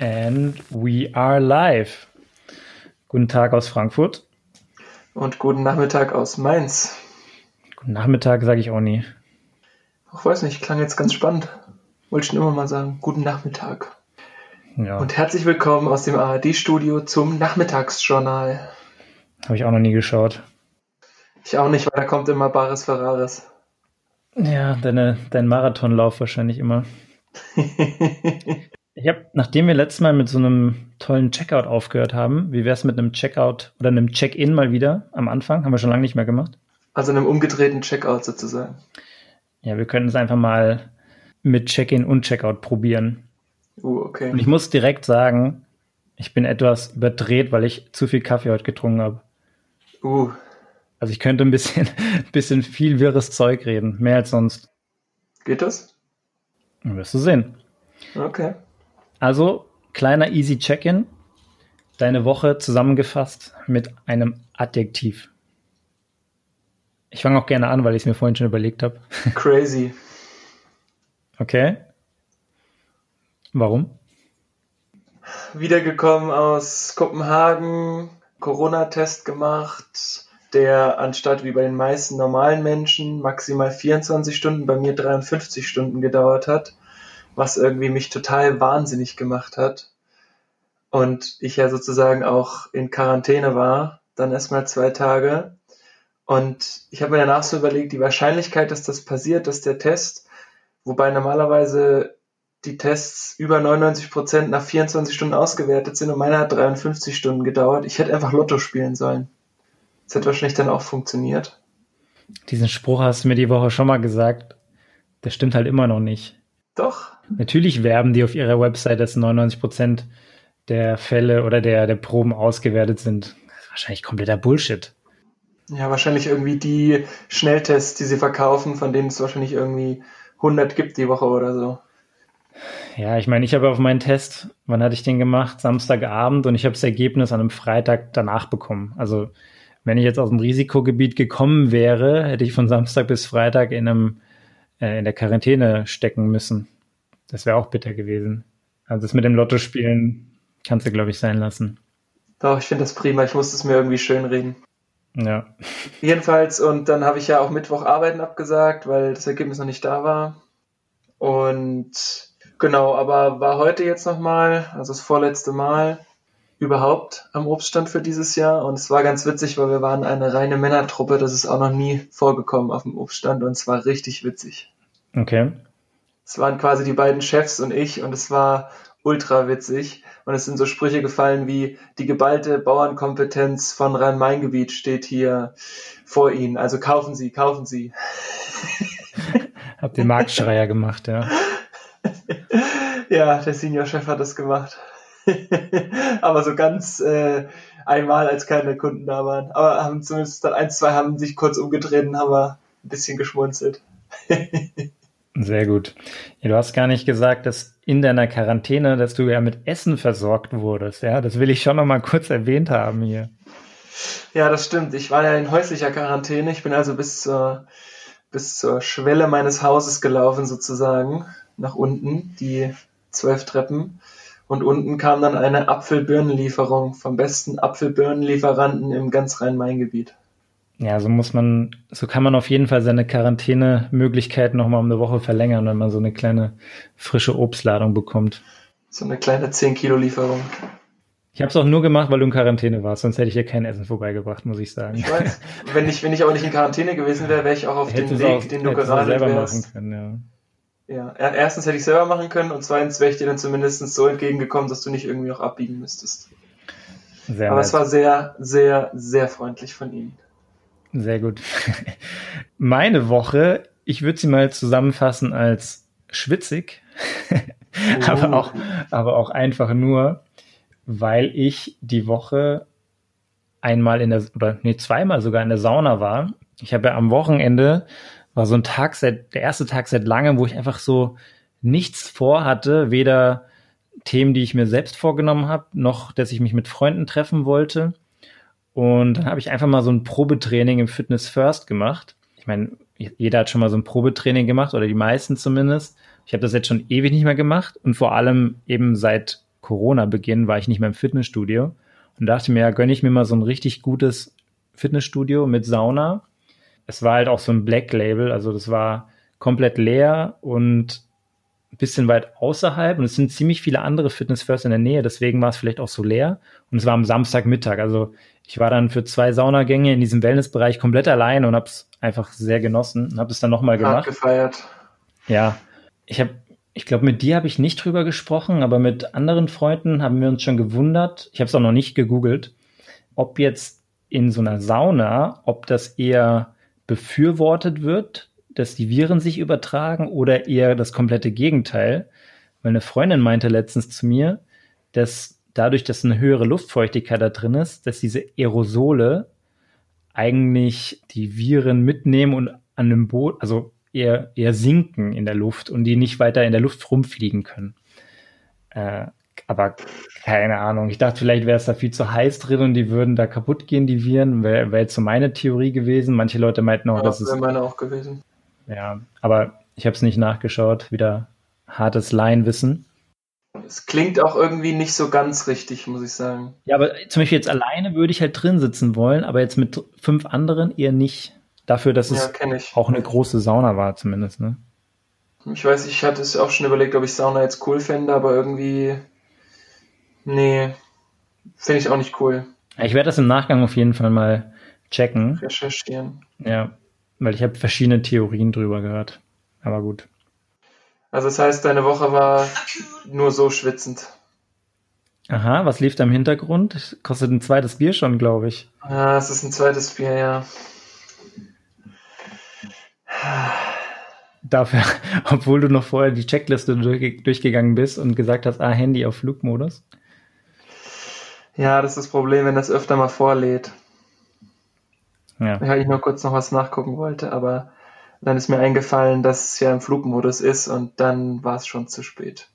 And we are live. Guten Tag aus Frankfurt. Und guten Nachmittag aus Mainz. Guten Nachmittag sage ich auch nie. Ich weiß nicht, klang jetzt ganz spannend. Wollte ich schon immer mal sagen. Guten Nachmittag. Ja. Und herzlich willkommen aus dem ARD-Studio zum Nachmittagsjournal. Habe ich auch noch nie geschaut. Ich auch nicht, weil da kommt immer Bares Ferraris. Ja, deine, dein Marathonlauf wahrscheinlich immer. Ich habe, nachdem wir letztes Mal mit so einem tollen Checkout aufgehört haben, wie wäre es mit einem Checkout oder einem Check-in mal wieder am Anfang? Haben wir schon lange nicht mehr gemacht. Also einem umgedrehten Checkout sozusagen. Ja, wir könnten es einfach mal mit Check-in und Checkout probieren. Uh, okay. Und ich muss direkt sagen, ich bin etwas überdreht, weil ich zu viel Kaffee heute getrunken habe. Uh. Also ich könnte ein bisschen, bisschen viel wirres Zeug reden, mehr als sonst. Geht das? Wirst du sehen. Okay. Also, kleiner easy Check-in. Deine Woche zusammengefasst mit einem Adjektiv. Ich fange auch gerne an, weil ich es mir vorhin schon überlegt habe. Crazy. Okay. Warum? Wiedergekommen aus Kopenhagen, Corona-Test gemacht, der anstatt wie bei den meisten normalen Menschen maximal 24 Stunden, bei mir 53 Stunden gedauert hat was irgendwie mich total wahnsinnig gemacht hat. Und ich ja sozusagen auch in Quarantäne war, dann erstmal zwei Tage. Und ich habe mir danach so überlegt, die Wahrscheinlichkeit, dass das passiert, dass der Test, wobei normalerweise die Tests über 99 Prozent nach 24 Stunden ausgewertet sind und meiner hat 53 Stunden gedauert. Ich hätte einfach Lotto spielen sollen. Das hätte wahrscheinlich dann auch funktioniert. Diesen Spruch hast du mir die Woche schon mal gesagt. Der stimmt halt immer noch nicht. Doch. Natürlich werben die auf ihrer Website, dass 99 Prozent der Fälle oder der, der Proben ausgewertet sind. Das ist wahrscheinlich kompletter Bullshit. Ja, wahrscheinlich irgendwie die Schnelltests, die sie verkaufen, von denen es wahrscheinlich irgendwie 100 gibt die Woche oder so. Ja, ich meine, ich habe auf meinen Test, wann hatte ich den gemacht? Samstagabend und ich habe das Ergebnis an einem Freitag danach bekommen. Also wenn ich jetzt aus dem Risikogebiet gekommen wäre, hätte ich von Samstag bis Freitag in einem äh, in der Quarantäne stecken müssen. Das wäre auch bitter gewesen. Also das mit dem Lotto spielen kannst du, glaube ich, sein lassen. Doch, ich finde das prima. Ich muss es mir irgendwie schön reden. Ja. Jedenfalls, und dann habe ich ja auch Mittwoch Arbeiten abgesagt, weil das Ergebnis noch nicht da war. Und genau, aber war heute jetzt nochmal, also das vorletzte Mal überhaupt am Obststand für dieses Jahr. Und es war ganz witzig, weil wir waren eine reine Männertruppe. Das ist auch noch nie vorgekommen auf dem Obststand und es war richtig witzig. Okay. Es waren quasi die beiden Chefs und ich und es war ultra witzig. Und es sind so Sprüche gefallen wie, die geballte Bauernkompetenz von Rhein-Main-Gebiet steht hier vor Ihnen. Also kaufen Sie, kaufen Sie. Hab den Marktschreier gemacht, ja. ja, der Senior-Chef hat das gemacht. Aber so ganz äh, einmal, als keine Kunden da waren. Aber haben zumindest dann ein, zwei haben sich kurz umgedreht und haben wir ein bisschen geschmunzelt. Sehr gut. Ja, du hast gar nicht gesagt, dass in deiner Quarantäne, dass du ja mit Essen versorgt wurdest. Ja, das will ich schon noch mal kurz erwähnt haben hier. Ja, das stimmt. Ich war ja in häuslicher Quarantäne. Ich bin also bis zur, bis zur Schwelle meines Hauses gelaufen, sozusagen, nach unten, die zwölf Treppen. Und unten kam dann eine Apfelbirnenlieferung vom besten Apfelbirnenlieferanten im ganz Rhein-Main-Gebiet. Ja, so muss man, so kann man auf jeden Fall seine Quarantänemöglichkeit nochmal um eine Woche verlängern, wenn man so eine kleine frische Obstladung bekommt. So eine kleine 10 Kilo Lieferung. Ich habe es auch nur gemacht, weil du in Quarantäne warst, sonst hätte ich dir kein Essen vorbeigebracht, muss ich sagen. Ich weiß. wenn ich, wenn ich auch nicht in Quarantäne gewesen wäre, wäre ich auch auf dem Weg, auch, den du gerade selber wärst. machen können, ja. Ja, erstens hätte ich selber machen können und zweitens wäre ich dir dann zumindest so entgegengekommen, dass du nicht irgendwie auch abbiegen müsstest. Sehr Aber nett. es war sehr, sehr, sehr freundlich von Ihnen. Sehr gut. Meine Woche, ich würde sie mal zusammenfassen als schwitzig, oh. aber, auch, aber auch einfach nur, weil ich die Woche einmal in der, oder nee, zweimal sogar in der Sauna war. Ich habe ja am Wochenende, war so ein Tag seit, der erste Tag seit langem, wo ich einfach so nichts vorhatte, weder Themen, die ich mir selbst vorgenommen habe, noch, dass ich mich mit Freunden treffen wollte. Und dann habe ich einfach mal so ein Probetraining im Fitness First gemacht. Ich meine, jeder hat schon mal so ein Probetraining gemacht oder die meisten zumindest. Ich habe das jetzt schon ewig nicht mehr gemacht und vor allem eben seit Corona-Beginn war ich nicht mehr im Fitnessstudio und dachte mir, ja, gönne ich mir mal so ein richtig gutes Fitnessstudio mit Sauna. Es war halt auch so ein Black Label, also das war komplett leer und ein bisschen weit außerhalb und es sind ziemlich viele andere Fitness First in der Nähe, deswegen war es vielleicht auch so leer und es war am Samstagmittag, also ich war dann für zwei Saunagänge in diesem Wellnessbereich komplett allein und habe es einfach sehr genossen und habe es dann nochmal gemacht. gefeiert. Ja, ich habe, ich glaube, mit dir habe ich nicht drüber gesprochen, aber mit anderen Freunden haben wir uns schon gewundert. Ich habe es auch noch nicht gegoogelt, ob jetzt in so einer Sauna, ob das eher befürwortet wird, dass die Viren sich übertragen oder eher das komplette Gegenteil. Weil eine Freundin meinte letztens zu mir, dass dadurch, dass eine höhere Luftfeuchtigkeit da drin ist, dass diese Aerosole eigentlich die Viren mitnehmen und an dem Boot, also eher, eher sinken in der Luft und die nicht weiter in der Luft rumfliegen können. Äh, aber keine Ahnung. Ich dachte, vielleicht wäre es da viel zu heiß drin und die würden da kaputt gehen, die Viren. Wäre wär jetzt so meine Theorie gewesen. Manche Leute meinten auch, ja, dass es. wäre meine auch gewesen. Ja, aber ich habe es nicht nachgeschaut. Wieder hartes Laienwissen. Es klingt auch irgendwie nicht so ganz richtig, muss ich sagen. Ja, aber zum Beispiel jetzt alleine würde ich halt drin sitzen wollen, aber jetzt mit fünf anderen eher nicht. Dafür, dass es ja, auch eine große Sauna war, zumindest, ne? Ich weiß, ich hatte es auch schon überlegt, ob ich Sauna jetzt cool fände, aber irgendwie. Nee, finde ich auch nicht cool. Ich werde das im Nachgang auf jeden Fall mal checken. Recherchieren. Ja, weil ich habe verschiedene Theorien drüber gehört. Aber gut. Also das heißt, deine Woche war nur so schwitzend. Aha, was lief da im Hintergrund? Kostet ein zweites Bier schon, glaube ich. Ja, es ist ein zweites Bier, ja. Dafür, obwohl du noch vorher die Checkliste durch, durchgegangen bist und gesagt hast, ah, Handy auf Flugmodus. Ja, das ist das Problem, wenn das öfter mal vorlädt. Ja. Ja, ich nur kurz noch was nachgucken wollte, aber dann ist mir eingefallen, dass es ja im Flugmodus ist und dann war es schon zu spät.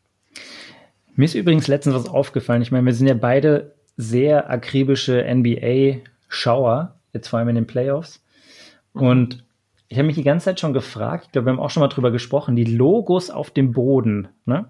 Mir ist übrigens letztens was aufgefallen. Ich meine, wir sind ja beide sehr akribische NBA-Schauer, jetzt vor allem in den Playoffs. Und ich habe mich die ganze Zeit schon gefragt, ich glaube, wir haben auch schon mal drüber gesprochen, die Logos auf dem Boden, ne?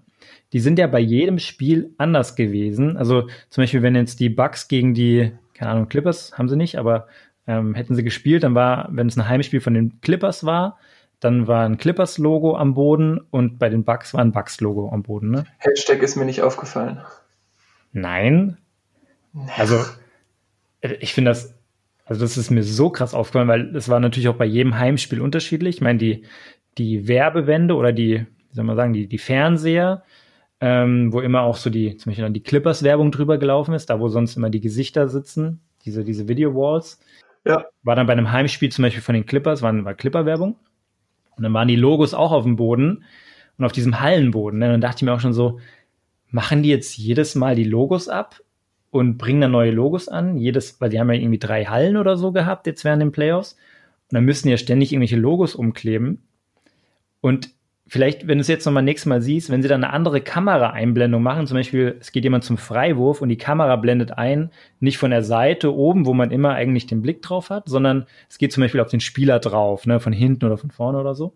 Die sind ja bei jedem Spiel anders gewesen. Also zum Beispiel, wenn jetzt die Bucks gegen die, keine Ahnung, Clippers haben sie nicht, aber ähm, hätten sie gespielt, dann war, wenn es ein Heimspiel von den Clippers war, dann war ein Clippers-Logo am Boden und bei den Bucks war ein Bucks-Logo am Boden. Ne? Hashtag ist mir nicht aufgefallen. Nein. Also, ich finde das, also das ist mir so krass aufgefallen, weil es war natürlich auch bei jedem Heimspiel unterschiedlich. Ich meine, die, die Werbewände oder die, wie soll man sagen, die, die Fernseher, ähm, wo immer auch so die, zum Beispiel dann die Clippers-Werbung drüber gelaufen ist, da wo sonst immer die Gesichter sitzen, diese, diese Video-Walls. Ja. War dann bei einem Heimspiel zum Beispiel von den Clippers, war, war Clipper-Werbung. Und dann waren die Logos auch auf dem Boden und auf diesem Hallenboden. Ne? Und dann dachte ich mir auch schon so, machen die jetzt jedes Mal die Logos ab und bringen dann neue Logos an? Jedes, weil die haben ja irgendwie drei Hallen oder so gehabt jetzt während den Playoffs. Und dann müssen die ja ständig irgendwelche Logos umkleben. Und vielleicht, wenn du es jetzt nochmal nächstes Mal siehst, wenn sie dann eine andere Kameraeinblendung machen, zum Beispiel, es geht jemand zum Freiwurf und die Kamera blendet ein, nicht von der Seite oben, wo man immer eigentlich den Blick drauf hat, sondern es geht zum Beispiel auf den Spieler drauf, ne, von hinten oder von vorne oder so.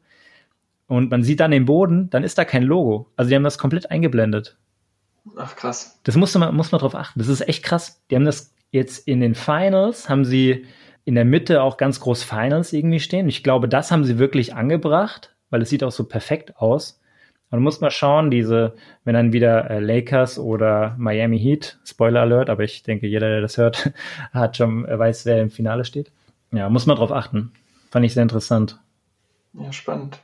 Und man sieht dann den Boden, dann ist da kein Logo. Also die haben das komplett eingeblendet. Ach krass. Das muss man, muss man drauf achten. Das ist echt krass. Die haben das jetzt in den Finals, haben sie in der Mitte auch ganz groß Finals irgendwie stehen. Ich glaube, das haben sie wirklich angebracht weil es sieht auch so perfekt aus. Man muss mal schauen, diese, wenn dann wieder äh, Lakers oder Miami Heat, Spoiler Alert, aber ich denke, jeder, der das hört, hat schon, äh, weiß, wer im Finale steht. Ja, muss man drauf achten. Fand ich sehr interessant. Ja, spannend.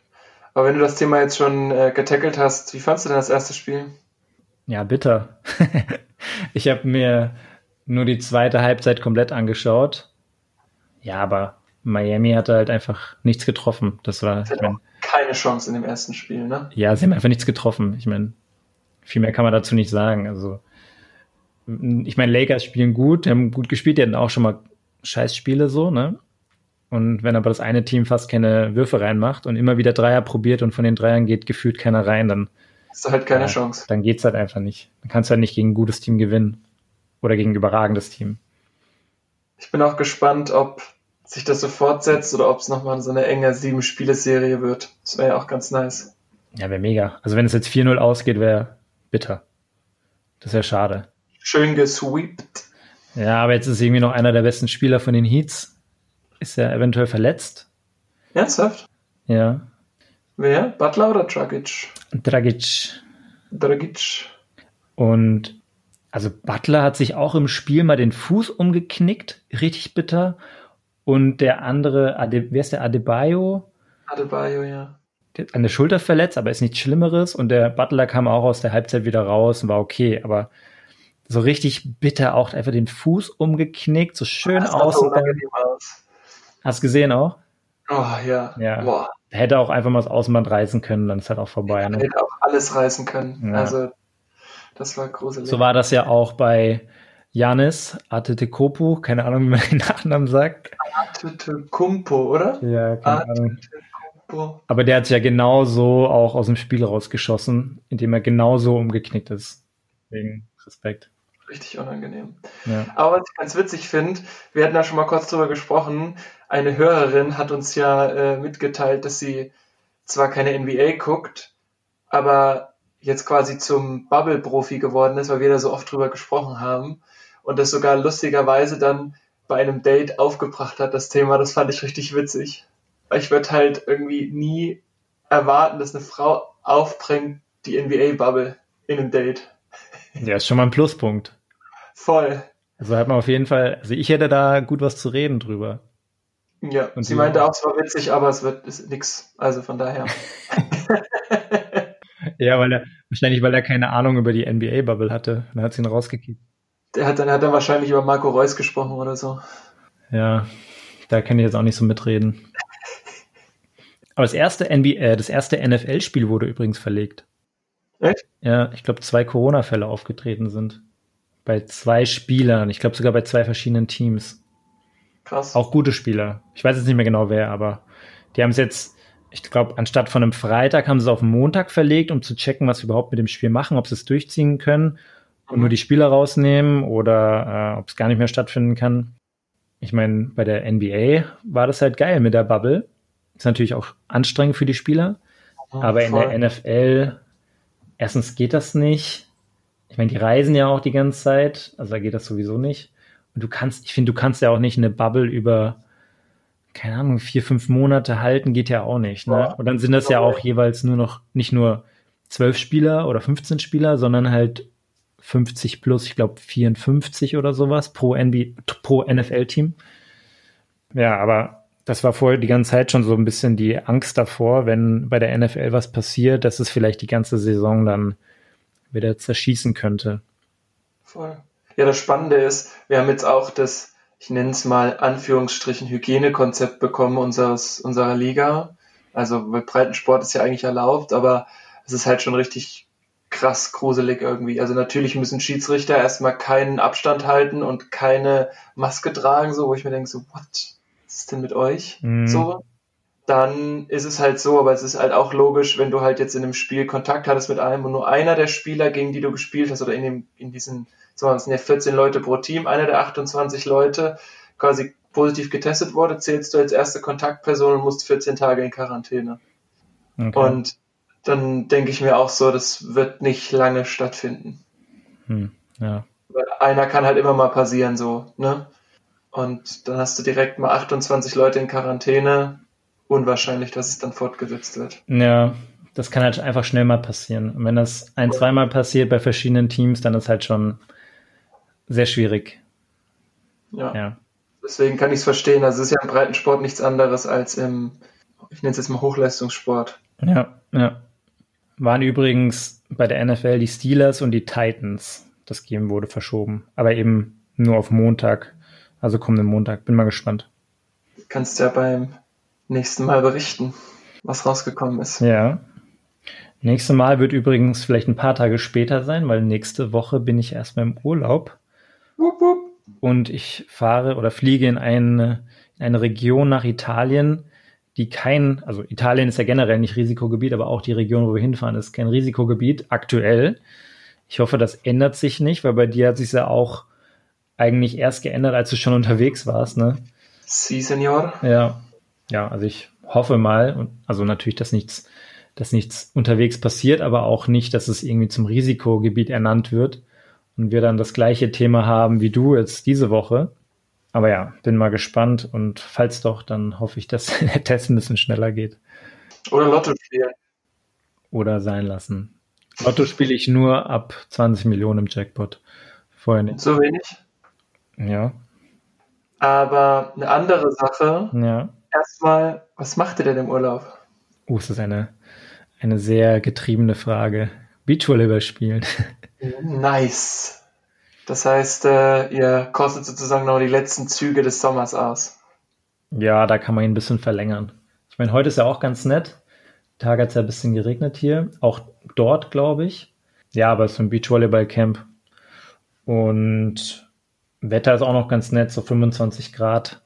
Aber wenn du das Thema jetzt schon äh, getackelt hast, wie fandest du denn das erste Spiel? Ja, bitter. ich habe mir nur die zweite Halbzeit komplett angeschaut. Ja, aber Miami hatte halt einfach nichts getroffen. Das war, ich mein, keine Chance in dem ersten Spiel, ne? Ja, sie haben einfach nichts getroffen. Ich meine, viel mehr kann man dazu nicht sagen. Also, ich meine, Lakers spielen gut, die haben gut gespielt, die hatten auch schon mal Scheißspiele so, ne? Und wenn aber das eine Team fast keine Würfe reinmacht und immer wieder Dreier probiert und von den Dreiern geht gefühlt keiner rein, dann ist halt keine ja, Chance. Dann geht's halt einfach nicht. Dann kannst du halt nicht gegen ein gutes Team gewinnen. Oder gegen ein überragendes Team. Ich bin auch gespannt, ob sich das so fortsetzt oder ob es nochmal so eine enge Sieben-Spiele-Serie wird. Das wäre ja auch ganz nice. Ja, wäre mega. Also wenn es jetzt 4-0 ausgeht, wäre bitter. Das ja schade. Schön gesweept. Ja, aber jetzt ist irgendwie noch einer der besten Spieler von den Heats. Ist er eventuell verletzt? Ernsthaft? Ja. Wer? Butler oder Dragic? Dragic. Dragic. Und also Butler hat sich auch im Spiel mal den Fuß umgeknickt, richtig bitter. Und der andere, Ade, wer ist der Adebayo? Adebayo, ja. Der hat der Schulter verletzt, aber ist nichts Schlimmeres. Und der Butler kam auch aus der Halbzeit wieder raus und war okay. Aber so richtig bitter auch einfach den Fuß umgeknickt, so schön sah aus. Hast du gesehen auch? Oh ja. Ja. Boah. Hätte auch einfach mal das Außenband reißen können, dann ist halt auch vorbei. Ne? Hätte auch alles reißen können. Ja. Also, das war gruselig. So war das ja auch bei Janis Antetokounmpo, keine Ahnung, wie man den Nachnamen sagt. Kumpo, oder? Ja, keine Ah, Ahnung. Aber der hat sich ja genauso auch aus dem Spiel rausgeschossen, indem er genauso umgeknickt ist. Deswegen Respekt. Richtig unangenehm. Ja. Aber was ich ganz witzig finde, wir hatten da schon mal kurz drüber gesprochen, eine Hörerin hat uns ja äh, mitgeteilt, dass sie zwar keine NBA guckt, aber jetzt quasi zum Bubble-Profi geworden ist, weil wir da so oft drüber gesprochen haben und das sogar lustigerweise dann bei einem Date aufgebracht hat, das Thema, das fand ich richtig witzig. Weil ich würde halt irgendwie nie erwarten, dass eine Frau aufbringt die NBA-Bubble in einem Date. ja, ist schon mal ein Pluspunkt. Voll. Also hat man auf jeden Fall, also ich hätte da gut was zu reden drüber. Ja, Und sie meinte auch, es war witzig, aber es wird ist nix. Also von daher. Ja, weil er, wahrscheinlich, weil er keine Ahnung über die NBA-Bubble hatte. Dann hat sie ihn rausgekickt. Der hat dann hat er wahrscheinlich über Marco Reus gesprochen oder so. Ja, da kann ich jetzt auch nicht so mitreden. Aber das erste NBA, äh, das erste NFL-Spiel wurde übrigens verlegt. Echt? Ja, ich glaube, zwei Corona-Fälle aufgetreten sind. Bei zwei Spielern. Ich glaube sogar bei zwei verschiedenen Teams. Krass. Auch gute Spieler. Ich weiß jetzt nicht mehr genau wer, aber die haben es jetzt, ich glaube, anstatt von einem Freitag haben sie es auf einen Montag verlegt, um zu checken, was sie überhaupt mit dem Spiel machen, ob sie es durchziehen können und nur die Spieler rausnehmen oder äh, ob es gar nicht mehr stattfinden kann. Ich meine, bei der NBA war das halt geil mit der Bubble. Ist natürlich auch anstrengend für die Spieler, aber in Voll. der NFL, erstens geht das nicht. Ich meine, die reisen ja auch die ganze Zeit, also da geht das sowieso nicht. Und du kannst, ich finde, du kannst ja auch nicht eine Bubble über, keine Ahnung, vier, fünf Monate halten, geht ja auch nicht. Ne? Ja. Und dann sind das ja auch jeweils nur noch, nicht nur zwölf Spieler oder 15 Spieler, sondern halt 50 plus, ich glaube 54 oder sowas pro, pro NFL-Team. Ja, aber das war vorher die ganze Zeit schon so ein bisschen die Angst davor, wenn bei der NFL was passiert, dass es vielleicht die ganze Saison dann wieder zerschießen könnte. Voll. Ja, das Spannende ist, wir haben jetzt auch das, ich nenne es mal Anführungsstrichen Hygienekonzept bekommen unseres, unserer Liga. Also bei Breitensport ist ja eigentlich erlaubt, aber es ist halt schon richtig krass gruselig irgendwie. Also natürlich müssen Schiedsrichter erstmal keinen Abstand halten und keine Maske tragen, so wo ich mir denke, so, what? Was ist denn mit euch? Mhm. So. Dann ist es halt so, aber es ist halt auch logisch, wenn du halt jetzt in einem Spiel Kontakt hattest mit einem und nur einer der Spieler, gegen die du gespielt hast, oder in dem, in diesen, so, es sind ja 14 Leute pro Team, einer der 28 Leute quasi positiv getestet wurde, zählst du als erste Kontaktperson und musst 14 Tage in Quarantäne. Okay. Und dann denke ich mir auch so, das wird nicht lange stattfinden. hm, ja. Weil einer kann halt immer mal passieren, so, ne? Und dann hast du direkt mal 28 Leute in Quarantäne. Unwahrscheinlich, dass es dann fortgesetzt wird. ja, das kann halt einfach schnell mal passieren. Und wenn das ein, zweimal passiert bei verschiedenen Teams, dann ist halt schon sehr schwierig. Ja. Ja. Deswegen kann ich es verstehen. Also es ist ja im Breitensport nichts anderes als im, ich nenne es jetzt mal Hochleistungssport. Ja, ja. Waren übrigens bei der NFL die Steelers und die Titans. Das Game wurde verschoben. Aber eben nur auf Montag. Also kommenden Montag. Bin mal gespannt. Du kannst ja beim nächsten Mal berichten, was rausgekommen ist. Ja. Nächste Mal wird übrigens vielleicht ein paar Tage später sein, weil nächste Woche bin ich erstmal im Urlaub Wupp, wupp. und ich fahre oder fliege in eine, in eine Region nach Italien, die kein, also Italien ist ja generell nicht Risikogebiet, aber auch die Region, wo wir hinfahren, ist kein Risikogebiet aktuell. Ich hoffe, das ändert sich nicht, weil bei dir hat sich ja auch eigentlich erst geändert, als du schon unterwegs warst, ne? Si, Senor. Ja, ja, also ich hoffe mal, und also natürlich, dass nichts, dass nichts unterwegs passiert, aber auch nicht, dass es irgendwie zum Risikogebiet ernannt wird. und wir dann das gleiche Thema haben wie du jetzt diese Woche. Aber ja, bin mal gespannt und falls doch, dann hoffe ich, dass der Test ein bisschen schneller geht. Oder Lotto spielen. Oder sein lassen. Lotto spiele ich nur ab 20 Millionen im Jackpot. Vorher nicht. So wenig? Ja. Aber eine andere Sache. Ja. Erstmal, was macht ihr denn im Urlaub? Uh, das ist eine, eine sehr getriebene Frage. Beachvolleyball spielen. Nice. Das heißt, äh, ihr kostet sozusagen noch die letzten Züge des Sommers aus. Ja, da kann man ihn ein bisschen verlängern. Ich meine, heute ist ja auch ganz nett. Tag hat es ja ein bisschen geregnet hier. Auch dort, glaube ich. Ja, aber es ist ein Beachvolleyball-Camp. Und Wetter ist auch noch ganz nett, so 25 Grad.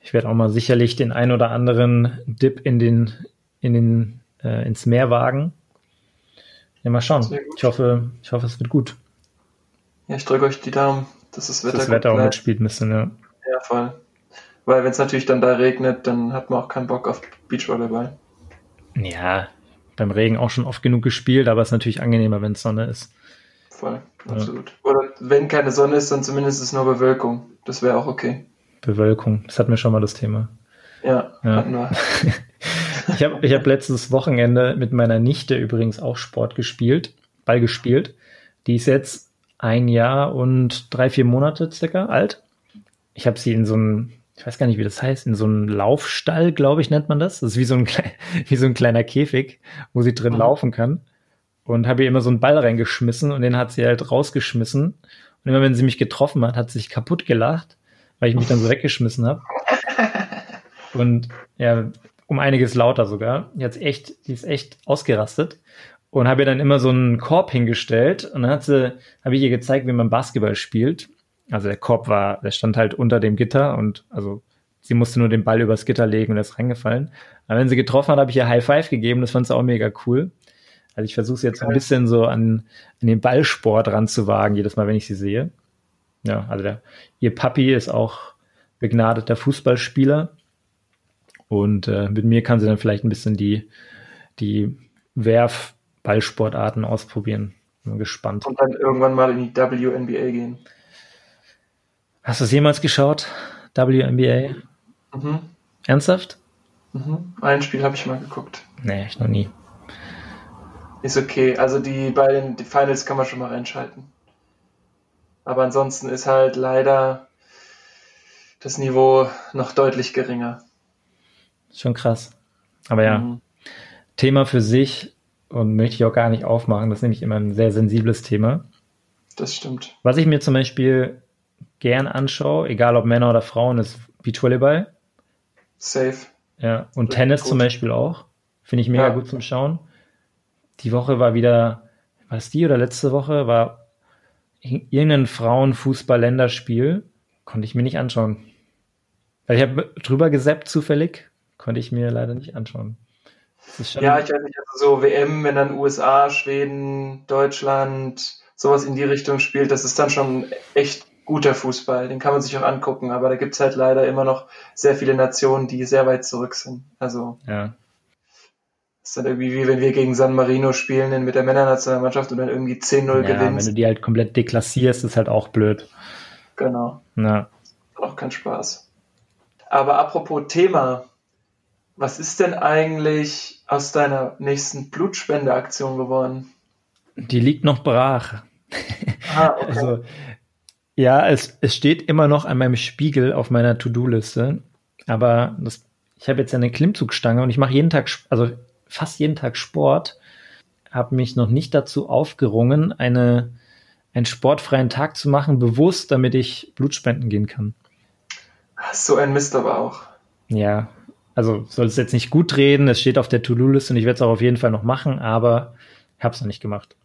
Ich werde auch mal sicherlich den ein oder anderen Dip in den, in den, äh, ins Meer wagen. Ja, mal schauen. Ich hoffe, ich hoffe, es wird gut. Ja, ich drücke euch die Daumen, dass das Wetter, das Wetter auch mitspielt ein bisschen, ja. Ja, voll. Weil wenn es natürlich dann da regnet, dann hat man auch keinen Bock auf Beachvolleyball. Ja, beim Regen auch schon oft genug gespielt, aber es ist natürlich angenehmer, wenn es Sonne ist. Voll, absolut. Ja. Oder wenn keine Sonne ist, dann zumindest ist nur Bewölkung. Das wäre auch okay. Bewölkung, das hatten wir schon mal das Thema. Ja, ja. hatten wir. ich habe ich hab letztes Wochenende mit meiner Nichte übrigens auch Sport gespielt, Ball gespielt. Die ist jetzt ein Jahr und drei, vier Monate circa alt. Ich habe sie in so einem, ich weiß gar nicht, wie das heißt, in so einem Laufstall, glaube ich, nennt man das. Das ist wie so ein, wie so ein kleiner Käfig, wo sie drin mhm. laufen kann. Und habe ihr immer so einen Ball reingeschmissen und den hat sie halt rausgeschmissen. Und immer wenn sie mich getroffen hat, hat sie sich kaputt gelacht, weil ich mich dann so weggeschmissen habe. Und ja, um einiges lauter sogar. Jetzt echt, die ist echt ausgerastet und habe ihr dann immer so einen Korb hingestellt und dann hat sie, habe ich ihr gezeigt, wie man Basketball spielt. Also der Korb war, der stand halt unter dem Gitter und also sie musste nur den Ball übers Gitter legen und er ist reingefallen. Aber wenn sie getroffen hat, habe ich ihr High Five gegeben, das fand sie auch mega cool. Also ich versuche jetzt ein bisschen so an, an den Ballsport ranzuwagen, jedes Mal, wenn ich sie sehe. Ja, also der, ihr Papi ist auch begnadeter Fußballspieler. Und äh, mit mir kann sie dann vielleicht ein bisschen die, die Werf-Ballsportarten ausprobieren. Bin gespannt. Und dann irgendwann mal in die WNBA gehen. Hast du es jemals geschaut? WNBA? Mhm. Ernsthaft? Mhm. Ein Spiel habe ich mal geguckt. Nee, ich noch nie. Ist okay. Also die beiden die Finals kann man schon mal reinschalten. Aber ansonsten ist halt leider das Niveau noch deutlich geringer. Schon krass. Aber ja, mhm. Thema für sich und möchte ich auch gar nicht aufmachen. Das ist nämlich immer ein sehr sensibles Thema. Das stimmt. Was ich mir zum Beispiel gern anschaue, egal ob Männer oder Frauen, ist Beachvolleyball. Safe. Ja, und Tennis gut. zum Beispiel auch. Finde ich mega ja. gut zum Schauen. Die Woche war wieder, war es die oder letzte Woche, war irgendein Frauenfußball-Länderspiel. Konnte ich mir nicht anschauen. Weil ich habe drüber gesappt zufällig konnte ich mir leider nicht anschauen. Ja, ich weiß nicht, also so WM, wenn dann USA, Schweden, Deutschland, sowas in die Richtung spielt, das ist dann schon echt guter Fußball. Den kann man sich auch angucken, aber da gibt es halt leider immer noch sehr viele Nationen, die sehr weit zurück sind. Also ja. ist dann irgendwie wie wenn wir gegen San Marino spielen mit der Männernationalmannschaft und dann irgendwie 10-0 ja, gewinnst. Wenn du die halt komplett deklassierst, ist halt auch blöd. Genau. Ja. Auch kein Spaß. Aber apropos Thema, was ist denn eigentlich aus deiner nächsten Blutspendeaktion geworden? Die liegt noch brach. Ah, okay. Also, ja, es, es steht immer noch an meinem Spiegel auf meiner To-Do-Liste. Aber das, ich habe jetzt eine Klimmzugstange und ich mache jeden Tag, also fast jeden Tag Sport. Habe mich noch nicht dazu aufgerungen, eine, einen sportfreien Tag zu machen, bewusst, damit ich Blutspenden gehen kann. So ein Mist aber auch. Ja, also soll es jetzt nicht gut reden, es steht auf der To-Do-Liste und ich werde es auch auf jeden Fall noch machen, aber ich habe es noch nicht gemacht.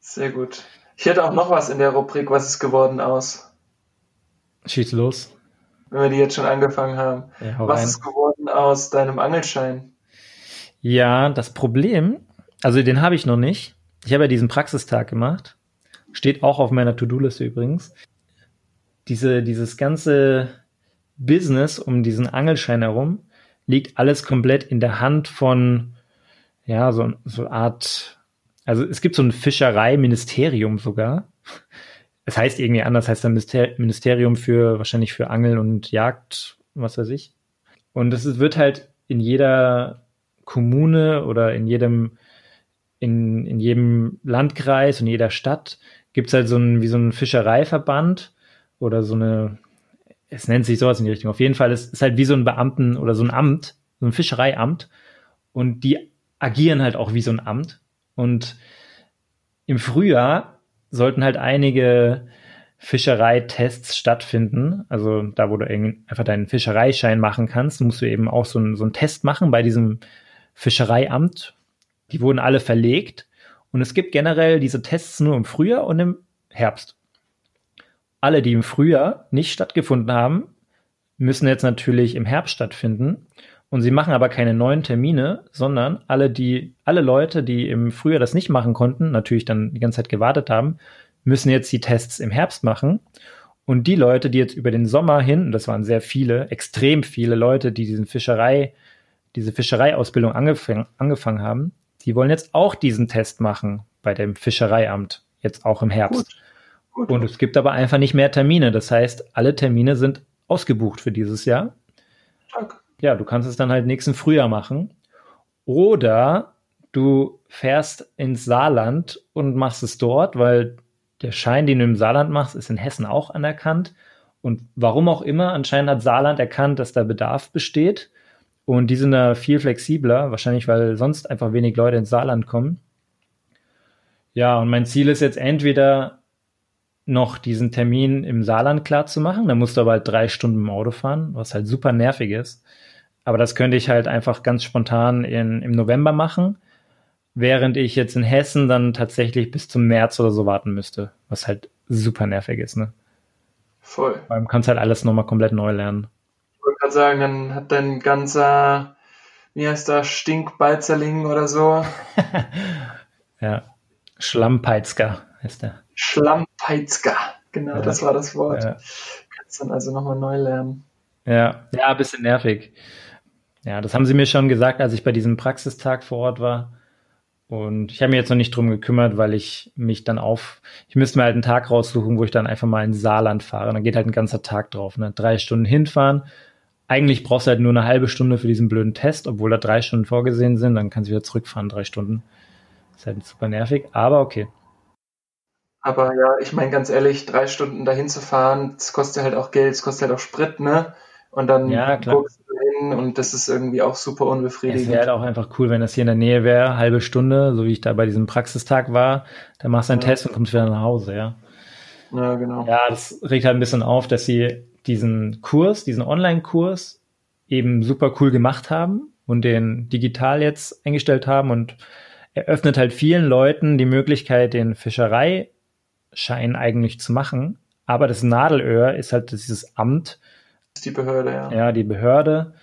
Sehr gut. Ich hätte auch noch was in der Rubrik, was ist geworden aus? Schieß los. Wenn wir die jetzt schon angefangen haben. Ja, was rein. ist geworden aus deinem Angelschein? Ja, das Problem, also den habe ich noch nicht. Ich habe ja diesen Praxistag gemacht. Steht auch auf meiner To-Do-Liste übrigens. Diese, dieses ganze Business um diesen Angelschein herum liegt alles komplett in der Hand von, ja, so, so eine Art, also es gibt so ein Fischereiministerium sogar, es heißt irgendwie anders, heißt dann Ministerium für wahrscheinlich für Angel und Jagd, was weiß ich. Und es wird halt in jeder Kommune oder in jedem in, in jedem Landkreis und jeder Stadt gibt es halt so ein, wie so ein Fischereiverband oder so eine, es nennt sich sowas in die Richtung. Auf jeden Fall ist es halt wie so ein Beamten oder so ein Amt, so ein Fischereiamt. Und die agieren halt auch wie so ein Amt. Und im Frühjahr sollten halt einige Fischereitests stattfinden. Also da, wo du einfach deinen Fischereischein machen kannst, musst du eben auch so, ein, so einen Test machen bei diesem Fischereiamt. Die wurden alle verlegt. Und es gibt generell diese Tests nur im Frühjahr und im Herbst. Alle, die im Frühjahr nicht stattgefunden haben, müssen jetzt natürlich im Herbst stattfinden. Und sie machen aber keine neuen Termine, sondern alle, die, alle Leute, die im Frühjahr das nicht machen konnten, natürlich dann die ganze Zeit gewartet haben, müssen jetzt die Tests im Herbst machen. Und die Leute, die jetzt über den Sommer hin, und das waren sehr viele, extrem viele Leute, die diesen Fischerei, diese Fischereiausbildung angefangen, angefangen haben, die wollen jetzt auch diesen Test machen bei dem Fischereiamt, jetzt auch im Herbst. Gut. Gut. Und es gibt aber einfach nicht mehr Termine. Das heißt, alle Termine sind ausgebucht für dieses Jahr. Danke. Ja, du kannst es dann halt nächsten Frühjahr machen. Oder du fährst ins Saarland und machst es dort, weil der Schein, den du im Saarland machst, ist in Hessen auch anerkannt. Und warum auch immer, anscheinend hat Saarland erkannt, dass da Bedarf besteht. Und die sind da viel flexibler, wahrscheinlich weil sonst einfach wenig Leute ins Saarland kommen. Ja, und mein Ziel ist jetzt entweder noch diesen Termin im Saarland klar zu machen. Da musst du aber halt drei Stunden im Auto fahren, was halt super nervig ist. Aber das könnte ich halt einfach ganz spontan in, im November machen, während ich jetzt in Hessen dann tatsächlich bis zum März oder so warten müsste, was halt super nervig ist, ne? Voll. Allem kannst halt alles nochmal komplett neu lernen wollte gerade sagen, dann hat dein ganzer, wie heißt das, Stinkbalzerling oder so. ja, Schlampeizger heißt der. Schlampeizger, genau, ja. das war das Wort. Ja. Kannst dann also nochmal neu lernen. Ja, ja, ein bisschen nervig. Ja, das haben sie mir schon gesagt, als ich bei diesem Praxistag vor Ort war. Und ich habe mir jetzt noch nicht drum gekümmert, weil ich mich dann auf, ich müsste mir halt einen Tag raussuchen, wo ich dann einfach mal in Saarland fahre. Dann geht halt ein ganzer Tag drauf. Ne? Drei Stunden hinfahren, eigentlich brauchst du halt nur eine halbe Stunde für diesen blöden Test, obwohl da drei Stunden vorgesehen sind, dann kannst du wieder zurückfahren, drei Stunden. ist halt super nervig, aber okay. Aber ja, ich meine ganz ehrlich, drei Stunden dahin zu fahren, das kostet halt auch Geld, es kostet halt auch Sprit, ne? Und dann ja, guckst du hin und das ist irgendwie auch super unbefriedigend. Es wäre halt auch einfach cool, wenn das hier in der Nähe wäre, halbe Stunde, so wie ich da bei diesem Praxistag war, dann machst du einen ja. Test und kommst wieder nach Hause, ja. Ja, genau. Ja, das regt halt ein bisschen auf, dass sie diesen Kurs, diesen Online-Kurs eben super cool gemacht haben und den digital jetzt eingestellt haben und eröffnet halt vielen Leuten die Möglichkeit, den Fischereischein eigentlich zu machen. Aber das Nadelöhr ist halt dieses Amt. Das ist die Behörde, ja. Ja, die Behörde,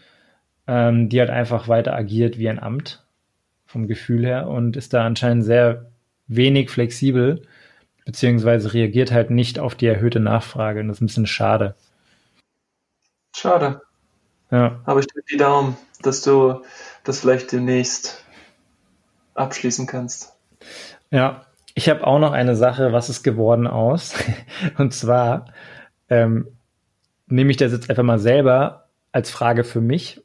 ähm, die halt einfach weiter agiert wie ein Amt vom Gefühl her und ist da anscheinend sehr wenig flexibel, beziehungsweise reagiert halt nicht auf die erhöhte Nachfrage. Und das ist ein bisschen schade. Schade. Ja. Aber ich drücke die Daumen, dass du das vielleicht demnächst abschließen kannst. Ja, ich habe auch noch eine Sache, was ist geworden aus? Und zwar ähm, nehme ich das jetzt einfach mal selber als Frage für mich.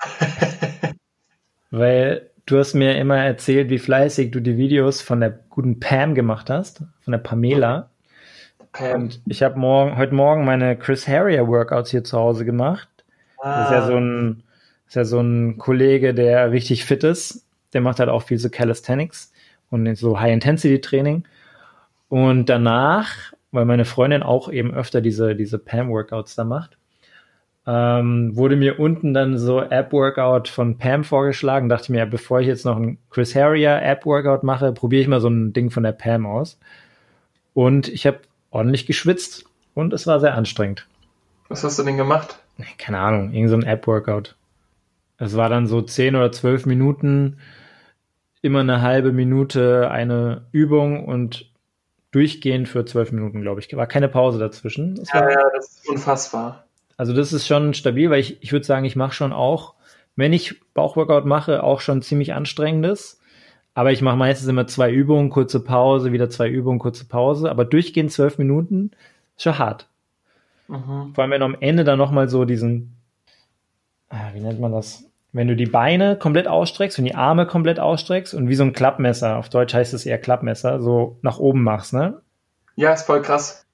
Weil du hast mir immer erzählt, wie fleißig du die Videos von der guten Pam gemacht hast, von der Pamela. Und ich habe morgen, heute Morgen meine Chris Harrier Workouts hier zu Hause gemacht. Ah. Das ist ja so ein, ist ja so ein Kollege, der richtig fit ist. Der macht halt auch viel so Calisthenics und so High-Intensity-Training. Und danach, weil meine Freundin auch eben öfter diese, diese Pam-Workouts da macht, ähm, wurde mir unten dann so App-Workout von Pam vorgeschlagen. Dachte mir, bevor ich jetzt noch ein Chris Harrier App-Workout mache, probiere ich mal so ein Ding von der Pam aus. Und ich habe ordentlich geschwitzt und es war sehr anstrengend. Was hast du denn gemacht? Keine Ahnung, irgend so ein App-Workout. Es war dann so 10 oder 12 Minuten, immer eine halbe Minute eine Übung und durchgehend für 12 Minuten, glaube ich. War keine Pause dazwischen. Das ja, war, ja, das ist unfassbar. Also das ist schon stabil, weil ich, ich würde sagen, ich mache schon auch, wenn ich Bauchworkout mache, auch schon ziemlich anstrengendes. Aber ich mache meistens immer zwei Übungen, kurze Pause, wieder zwei Übungen, kurze Pause. Aber durchgehend zwölf Minuten ist schon hart. Mhm. Vor allem, wenn du am Ende dann nochmal so diesen, ah, wie nennt man das? Wenn du die Beine komplett ausstreckst und die Arme komplett ausstreckst und wie so ein Klappmesser, auf Deutsch heißt es eher Klappmesser, so nach oben machst, ne? Ja, ist voll krass.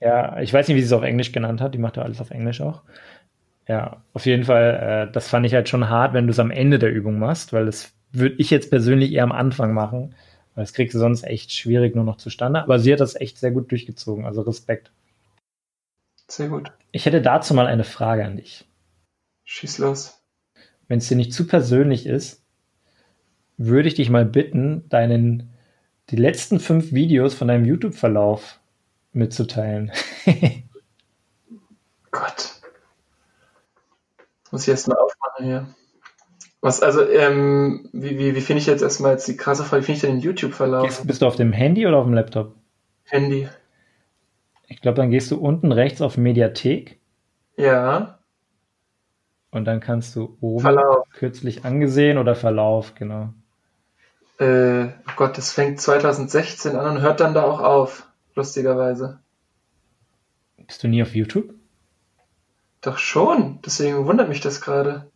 Ja, ich weiß nicht, wie sie es auf Englisch genannt hat. Die macht ja alles auf Englisch auch. Ja, auf jeden Fall, äh, das fand ich halt schon hart, wenn du es am Ende der Übung machst, weil das würde ich jetzt persönlich eher am Anfang machen, weil das kriegst du sonst echt schwierig nur noch zustande. Aber sie hat das echt sehr gut durchgezogen, also Respekt. Sehr gut. Ich hätte dazu mal eine Frage an dich. Schieß los. Wenn es dir nicht zu persönlich ist, würde ich dich mal bitten, deinen die letzten fünf Videos von deinem YouTube-Verlauf mitzuteilen. Gott. Muss ich erst mal aufmachen hier. Was, also, ähm, wie, wie, wie finde ich jetzt erstmal jetzt die krasse Frage, wie finde ich denn den YouTube-Verlauf? Bist du auf dem Handy oder auf dem Laptop? Handy. Ich glaube, dann gehst du unten rechts auf Mediathek. Ja. Und dann kannst du oben Verlauf. kürzlich angesehen oder Verlauf, genau. Äh, oh Gott, das fängt 2016 an und hört dann da auch auf, lustigerweise. Bist du nie auf YouTube? Doch schon, deswegen wundert mich das gerade.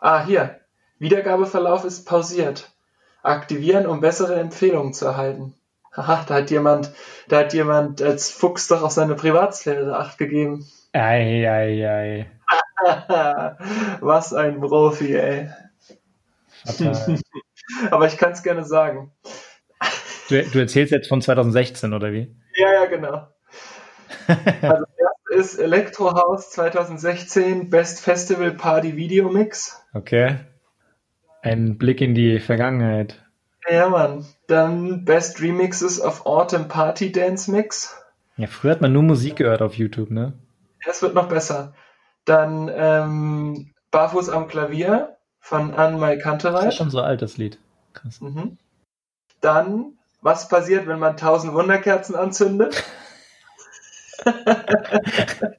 Ah, hier. Wiedergabeverlauf ist pausiert. Aktivieren, um bessere Empfehlungen zu erhalten. Haha, da hat jemand, da hat jemand als Fuchs doch auf seine Privatsphäre Acht gegeben. Ei, ei, ei. Was ein Profi, ey. Aber ich kann es gerne sagen. Du, du, erzählst jetzt von 2016, oder wie? Ja, ja, genau. Also das ist Elektrohaus 2016 Best Festival Party Video Mix. Okay. Ein Blick in die Vergangenheit. Ja, Mann. Dann Best Remixes of Autumn Party Dance Mix. Ja, früher hat man nur Musik gehört auf YouTube, ne? Es wird noch besser. Dann ähm, Barfuß am Klavier von Anne-Mai Kantereit. Das ist schon so ein altes Lied. Krass. Mhm. Dann, was passiert, wenn man tausend Wunderkerzen anzündet?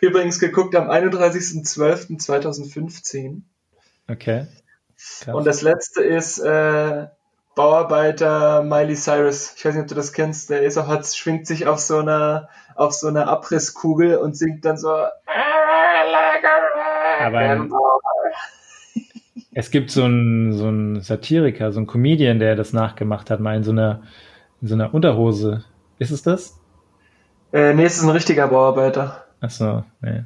Übrigens geguckt am 31.12.2015. Okay. Krass. Und das letzte ist äh, Bauarbeiter Miley Cyrus. Ich weiß nicht, ob du das kennst. Der ist auch, hat, schwingt sich auf so einer auf so einer Abrisskugel und singt dann so. Aber es gibt so einen so einen Satiriker, so einen Comedian, der das nachgemacht hat, mal in so einer in so einer Unterhose. Ist es das? Äh, nee, es ist ein richtiger Bauarbeiter. Ach so, nee.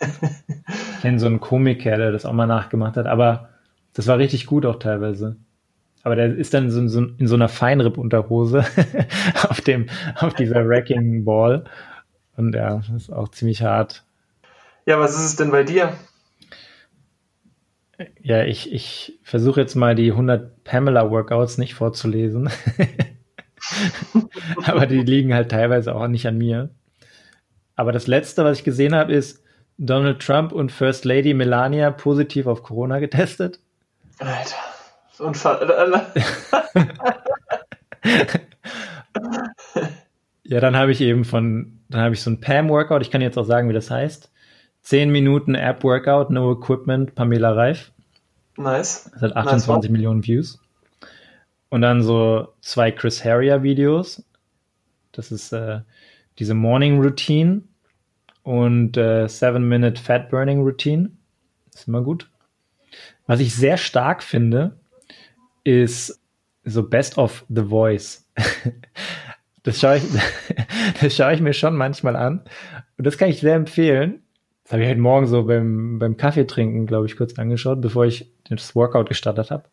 ich kenne so einen Komiker, der das auch mal nachgemacht hat, aber das war richtig gut auch teilweise. Aber der ist dann so, so in so einer Feinripp-Unterhose auf dem, auf dieser Wrecking Ball. Und ja, das ist auch ziemlich hart. Ja, was ist es denn bei dir? Ja, ich, ich versuche jetzt mal die 100 Pamela-Workouts nicht vorzulesen. aber die liegen halt teilweise auch nicht an mir. Aber das letzte, was ich gesehen habe, ist Donald Trump und First Lady Melania positiv auf Corona getestet. Alter. Unfall. ja, dann habe ich eben von, dann habe ich so ein Pam-Workout, ich kann jetzt auch sagen, wie das heißt. Zehn Minuten App-Workout, no equipment, Pamela Reif. Nice. Das hat 28 nice. Millionen Views. Und dann so zwei Chris Harrier Videos. Das ist äh, diese Morning Routine und äh, Seven Minute Fat Burning Routine. Ist immer gut. Was ich sehr stark finde, ist so Best of The Voice. Das schaue ich, das schaue ich mir schon manchmal an. Und das kann ich sehr empfehlen. Das habe ich heute Morgen so beim, beim Kaffee trinken, glaube ich, kurz angeschaut, bevor ich das Workout gestartet habe.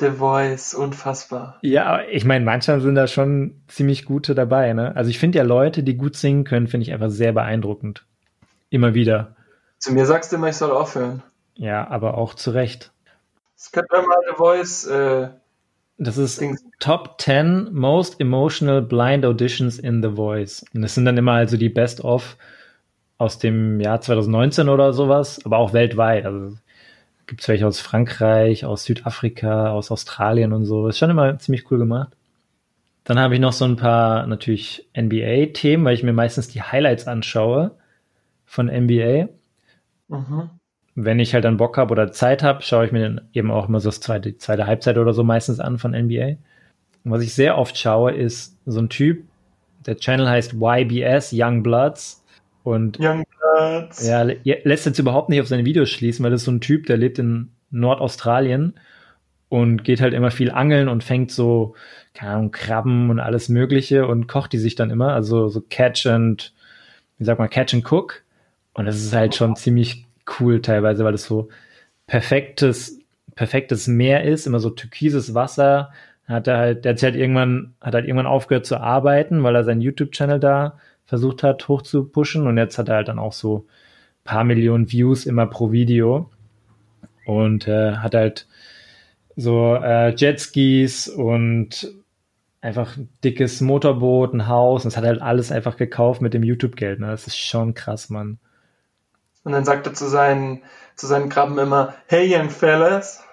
The Voice, unfassbar. Ja, ich meine, manchmal sind da schon ziemlich gute dabei, ne? Also ich finde ja Leute, die gut singen können, finde ich einfach sehr beeindruckend. Immer wieder. Zu mir sagst du immer, ich soll aufhören. Ja, aber auch zu Recht. Das könnte man mal The Voice. Äh, das ist Dings. Top 10 Most Emotional Blind Auditions in The Voice. Und das sind dann immer also die Best of aus dem Jahr 2019 oder sowas, aber auch weltweit. Also gibt es welche aus Frankreich, aus Südafrika, aus Australien und so. Ist schon immer ziemlich cool gemacht. Dann habe ich noch so ein paar natürlich NBA-Themen, weil ich mir meistens die Highlights anschaue von NBA. Mhm. Wenn ich halt dann Bock habe oder Zeit habe, schaue ich mir dann eben auch immer so das zweite, zweite Halbzeit oder so meistens an von NBA. Und was ich sehr oft schaue, ist so ein Typ, der Channel heißt YBS, Young Bloods. Und Young Bloods. Ja, lässt jetzt überhaupt nicht auf seine Videos schließen, weil das ist so ein Typ, der lebt in Nordaustralien und geht halt immer viel angeln und fängt so, keine Ahnung, Krabben und alles Mögliche und kocht die sich dann immer, also so Catch and, wie sagt man, Catch and Cook. Und das ist halt schon ziemlich cool teilweise, weil es so perfektes, perfektes Meer ist, immer so türkises Wasser. Hat er halt, der hat halt irgendwann, hat halt irgendwann aufgehört zu arbeiten, weil er seinen YouTube-Channel da versucht hat, hoch zu pushen. Und jetzt hat er halt dann auch so paar Millionen Views immer pro Video. Und äh, hat halt so äh, Jetskis und einfach ein dickes Motorboot, ein Haus. Und es hat halt alles einfach gekauft mit dem YouTube-Geld. Ne? Das ist schon krass, Mann. Und dann sagt er zu seinen, zu seinen Krabben immer, hey young fellas.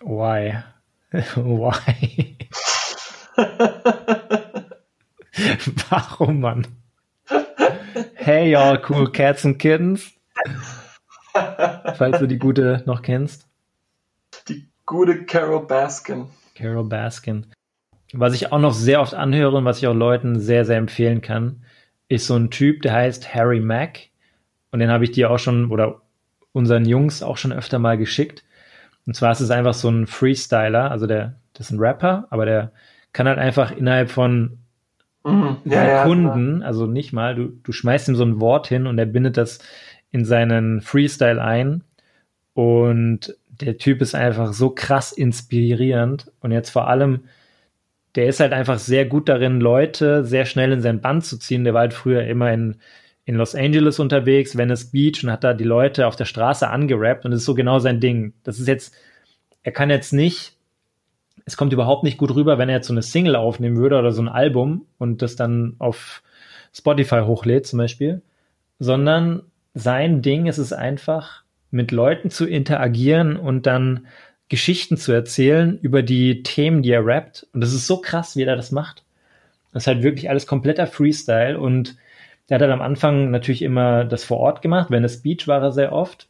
Why? Why? Warum, Mann? Hey y'all cool cats and kittens. Falls du die gute noch kennst. Die gute Carol Baskin. Carol Baskin. Was ich auch noch sehr oft anhöre und was ich auch Leuten sehr, sehr empfehlen kann, ist so ein Typ, der heißt Harry Mack. Und den habe ich dir auch schon oder unseren Jungs auch schon öfter mal geschickt. Und zwar ist es einfach so ein Freestyler, also der, das ist ein Rapper, aber der kann halt einfach innerhalb von mhm. ja, Sekunden, ja, also nicht mal, du, du schmeißt ihm so ein Wort hin und er bindet das in seinen Freestyle ein. Und der Typ ist einfach so krass inspirierend. Und jetzt vor allem, der ist halt einfach sehr gut darin, Leute sehr schnell in sein Band zu ziehen. Der war halt früher immer in, in Los Angeles unterwegs, Venice Beach und hat da die Leute auf der Straße angerappt und das ist so genau sein Ding. Das ist jetzt, er kann jetzt nicht es kommt überhaupt nicht gut rüber, wenn er jetzt so eine Single aufnehmen würde oder so ein Album und das dann auf Spotify hochlädt zum Beispiel, sondern sein Ding ist es einfach, mit Leuten zu interagieren und dann Geschichten zu erzählen über die Themen, die er rappt. Und das ist so krass, wie er das macht. Das ist halt wirklich alles kompletter Freestyle und er hat dann am Anfang natürlich immer das vor Ort gemacht. Wenn es Beach war er sehr oft.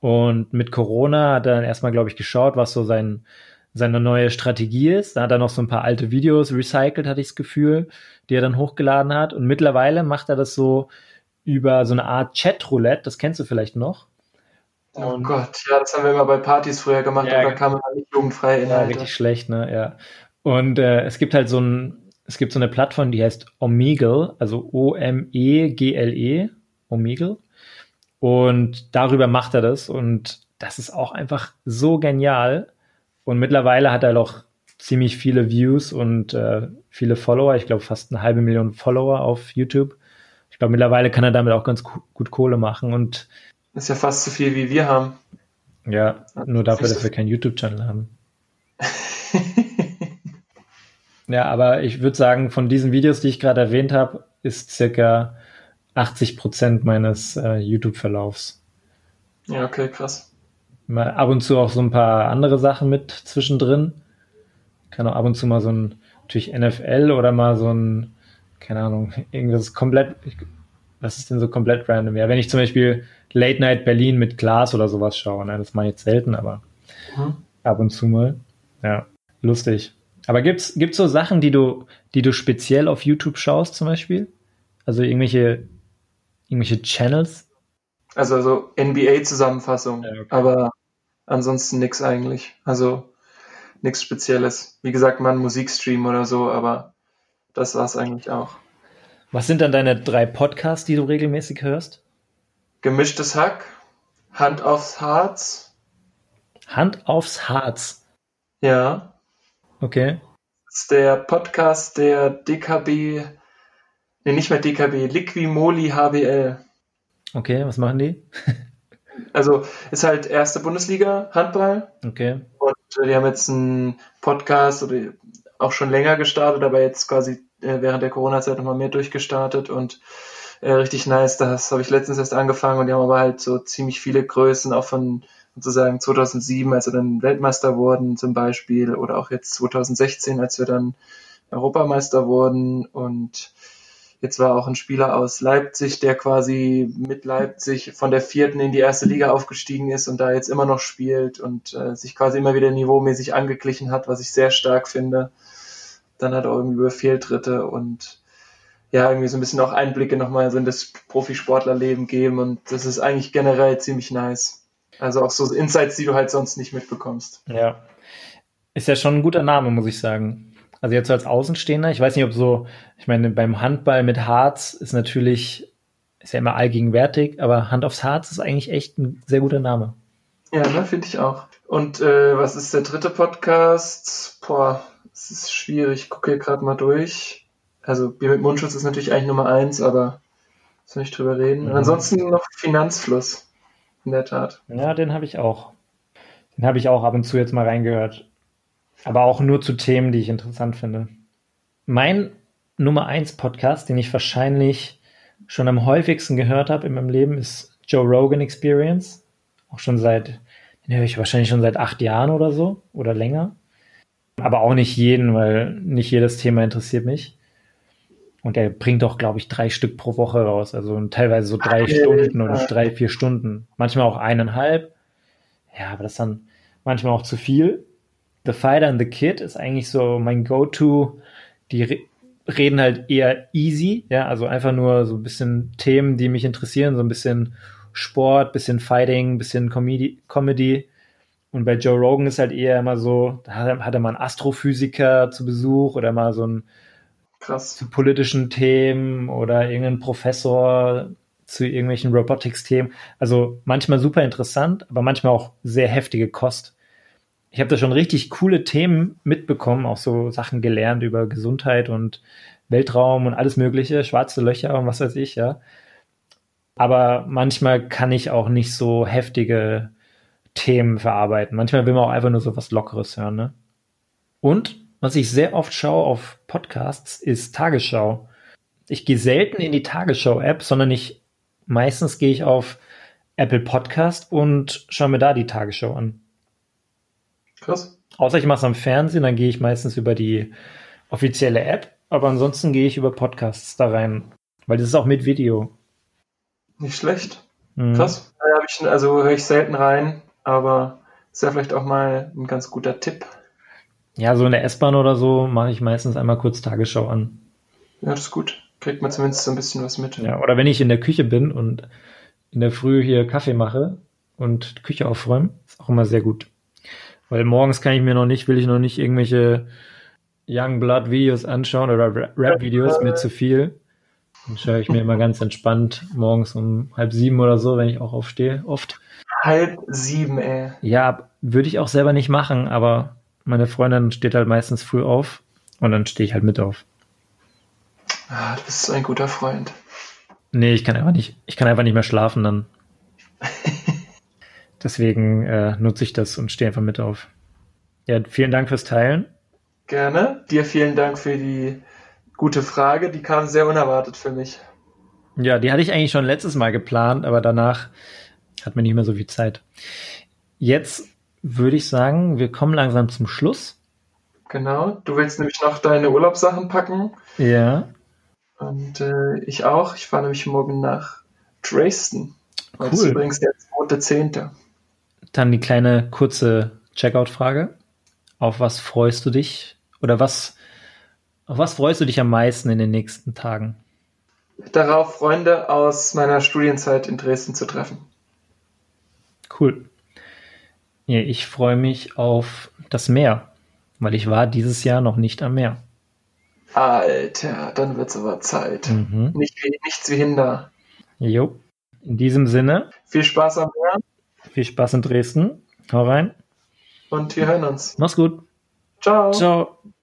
Und mit Corona hat er dann erstmal, glaube ich, geschaut, was so sein, seine neue Strategie ist. Da hat er noch so ein paar alte Videos recycelt, hatte ich das Gefühl, die er dann hochgeladen hat. Und mittlerweile macht er das so über so eine Art Chat-Roulette, das kennst du vielleicht noch. Oh und Gott, ja, das haben wir immer bei Partys früher gemacht, ja, aber da kam man nicht jugendfrei Inhalte. Ja, richtig schlecht, ne, ja. Und äh, es gibt halt so ein, es gibt so eine Plattform, die heißt Omegle, also O-M-E-G-L-E, -E, Omegle. Und darüber macht er das und das ist auch einfach so genial. Und mittlerweile hat er noch ziemlich viele Views und äh, viele Follower. Ich glaube, fast eine halbe Million Follower auf YouTube. Ich glaube, mittlerweile kann er damit auch ganz gut Kohle machen. Und das ist ja fast so viel, wie wir haben. Ja, nur dafür, dass wir keinen YouTube-Channel haben. Ja, aber ich würde sagen, von diesen Videos, die ich gerade erwähnt habe, ist circa 80 Prozent meines äh, YouTube-Verlaufs. Ja, okay, krass mal ab und zu auch so ein paar andere Sachen mit zwischendrin. Kann auch ab und zu mal so ein, natürlich NFL oder mal so ein, keine Ahnung, irgendwas komplett, was ist denn so komplett random? Ja, wenn ich zum Beispiel Late Night Berlin mit Glas oder sowas schaue, ne, das mache ich jetzt selten, aber mhm. ab und zu mal. Ja, lustig. Aber gibt's, gibt's so Sachen, die du, die du speziell auf YouTube schaust, zum Beispiel? Also irgendwelche, irgendwelche Channels? Also, also NBA-Zusammenfassung. Ja, okay. Aber ansonsten nichts eigentlich. Also nichts Spezielles. Wie gesagt, mal ein Musikstream oder so, aber das war es eigentlich auch. Was sind dann deine drei Podcasts, die du regelmäßig hörst? Gemischtes Hack, Hand aufs Harz. Hand aufs Harz. Ja. Okay. Das ist der Podcast der DKB, nee, nicht mehr DKB, Liquimoli HBL. Okay, was machen die? Also ist halt erste Bundesliga Handball. Okay. Und äh, die haben jetzt einen Podcast oder auch schon länger gestartet, aber jetzt quasi äh, während der Corona-Zeit nochmal mehr durchgestartet und äh, richtig nice. Das habe ich letztens erst angefangen und die haben aber halt so ziemlich viele Größen, auch von sozusagen 2007, als wir dann Weltmeister wurden zum Beispiel, oder auch jetzt 2016, als wir dann Europameister wurden und Jetzt war auch ein Spieler aus Leipzig, der quasi mit Leipzig von der vierten in die erste Liga aufgestiegen ist und da jetzt immer noch spielt und äh, sich quasi immer wieder niveaumäßig angeglichen hat, was ich sehr stark finde. Dann hat er irgendwie über Fehltritte und ja, irgendwie so ein bisschen auch Einblicke nochmal so in das Profisportlerleben geben und das ist eigentlich generell ziemlich nice. Also auch so Insights, die du halt sonst nicht mitbekommst. Ja. Ist ja schon ein guter Name, muss ich sagen. Also jetzt so als Außenstehender, ich weiß nicht, ob so, ich meine, beim Handball mit Harz ist natürlich, ist ja immer allgegenwärtig, aber Hand aufs Harz ist eigentlich echt ein sehr guter Name. Ja, ne, finde ich auch. Und äh, was ist der dritte Podcast? Boah, es ist schwierig. Ich gucke hier gerade mal durch. Also Bier mit Mundschutz ist natürlich eigentlich Nummer eins, aber soll nicht drüber reden. Und mhm. ansonsten noch Finanzfluss. In der Tat. Ja, den habe ich auch. Den habe ich auch ab und zu jetzt mal reingehört. Aber auch nur zu Themen, die ich interessant finde. Mein Nummer 1 Podcast, den ich wahrscheinlich schon am häufigsten gehört habe in meinem Leben, ist Joe Rogan Experience. Auch schon seit, den höre ich wahrscheinlich schon seit acht Jahren oder so oder länger. Aber auch nicht jeden, weil nicht jedes Thema interessiert mich. Und er bringt auch, glaube ich, drei Stück pro Woche raus. Also teilweise so drei Alter. Stunden oder drei, vier Stunden. Manchmal auch eineinhalb. Ja, aber das ist dann manchmal auch zu viel. The Fighter and the Kid ist eigentlich so mein Go-To. Die re reden halt eher easy, ja, also einfach nur so ein bisschen Themen, die mich interessieren, so ein bisschen Sport, bisschen Fighting, bisschen Comedy. Comedy. Und bei Joe Rogan ist halt eher immer so, da hat er mal einen Astrophysiker zu Besuch oder mal so ein Krass. zu politischen Themen oder irgendeinen Professor zu irgendwelchen Robotics-Themen. Also manchmal super interessant, aber manchmal auch sehr heftige Kost ich habe da schon richtig coole Themen mitbekommen, auch so Sachen gelernt über Gesundheit und Weltraum und alles Mögliche, schwarze Löcher und was weiß ich, ja. Aber manchmal kann ich auch nicht so heftige Themen verarbeiten. Manchmal will man auch einfach nur so was Lockeres hören, ne? Und was ich sehr oft schaue auf Podcasts, ist Tagesschau. Ich gehe selten in die Tagesschau-App, sondern ich meistens gehe ich auf Apple Podcast und schaue mir da die Tagesschau an. Krass. Außer ich mache es am Fernsehen, dann gehe ich meistens über die offizielle App, aber ansonsten gehe ich über Podcasts da rein, weil das ist auch mit Video. Nicht schlecht. Mhm. Krass. Also höre ich selten rein, aber ist ja vielleicht auch mal ein ganz guter Tipp. Ja, so in der S-Bahn oder so mache ich meistens einmal kurz Tagesschau an. Ja, das ist gut. Kriegt man zumindest so ein bisschen was mit. Ja, oder wenn ich in der Küche bin und in der Früh hier Kaffee mache und Küche aufräumen, ist auch immer sehr gut. Weil morgens kann ich mir noch nicht, will ich noch nicht irgendwelche Young Blood Videos anschauen oder Rap Videos, mir zu viel. Dann schaue ich mir immer ganz entspannt morgens um halb sieben oder so, wenn ich auch aufstehe, oft. Halb sieben, ey. Ja, würde ich auch selber nicht machen, aber meine Freundin steht halt meistens früh auf und dann stehe ich halt mit auf. Ah, du bist ein guter Freund. Nee, ich kann einfach nicht, ich kann einfach nicht mehr schlafen dann. Deswegen äh, nutze ich das und stehe einfach mit auf. Ja, vielen Dank fürs Teilen. Gerne. Dir vielen Dank für die gute Frage. Die kam sehr unerwartet für mich. Ja, die hatte ich eigentlich schon letztes Mal geplant, aber danach hat mir nicht mehr so viel Zeit. Jetzt würde ich sagen, wir kommen langsam zum Schluss. Genau. Du willst nämlich noch deine Urlaubssachen packen. Ja. Und äh, ich auch. Ich fahre nämlich morgen nach Dresden. Cool. Das ist übrigens der zweite Zehnte. Dann die kleine kurze Checkout-Frage. Auf was freust du dich? Oder was, auf was freust du dich am meisten in den nächsten Tagen? Darauf, Freunde aus meiner Studienzeit in Dresden zu treffen. Cool. Ja, ich freue mich auf das Meer, weil ich war dieses Jahr noch nicht am Meer. Alter, dann wird es aber Zeit. Mhm. Nicht, nichts wie hinder. Jo. In diesem Sinne. Viel Spaß am Meer. Viel Spaß in Dresden. Hau rein. Und wir hören uns. Mach's gut. Ciao. Ciao.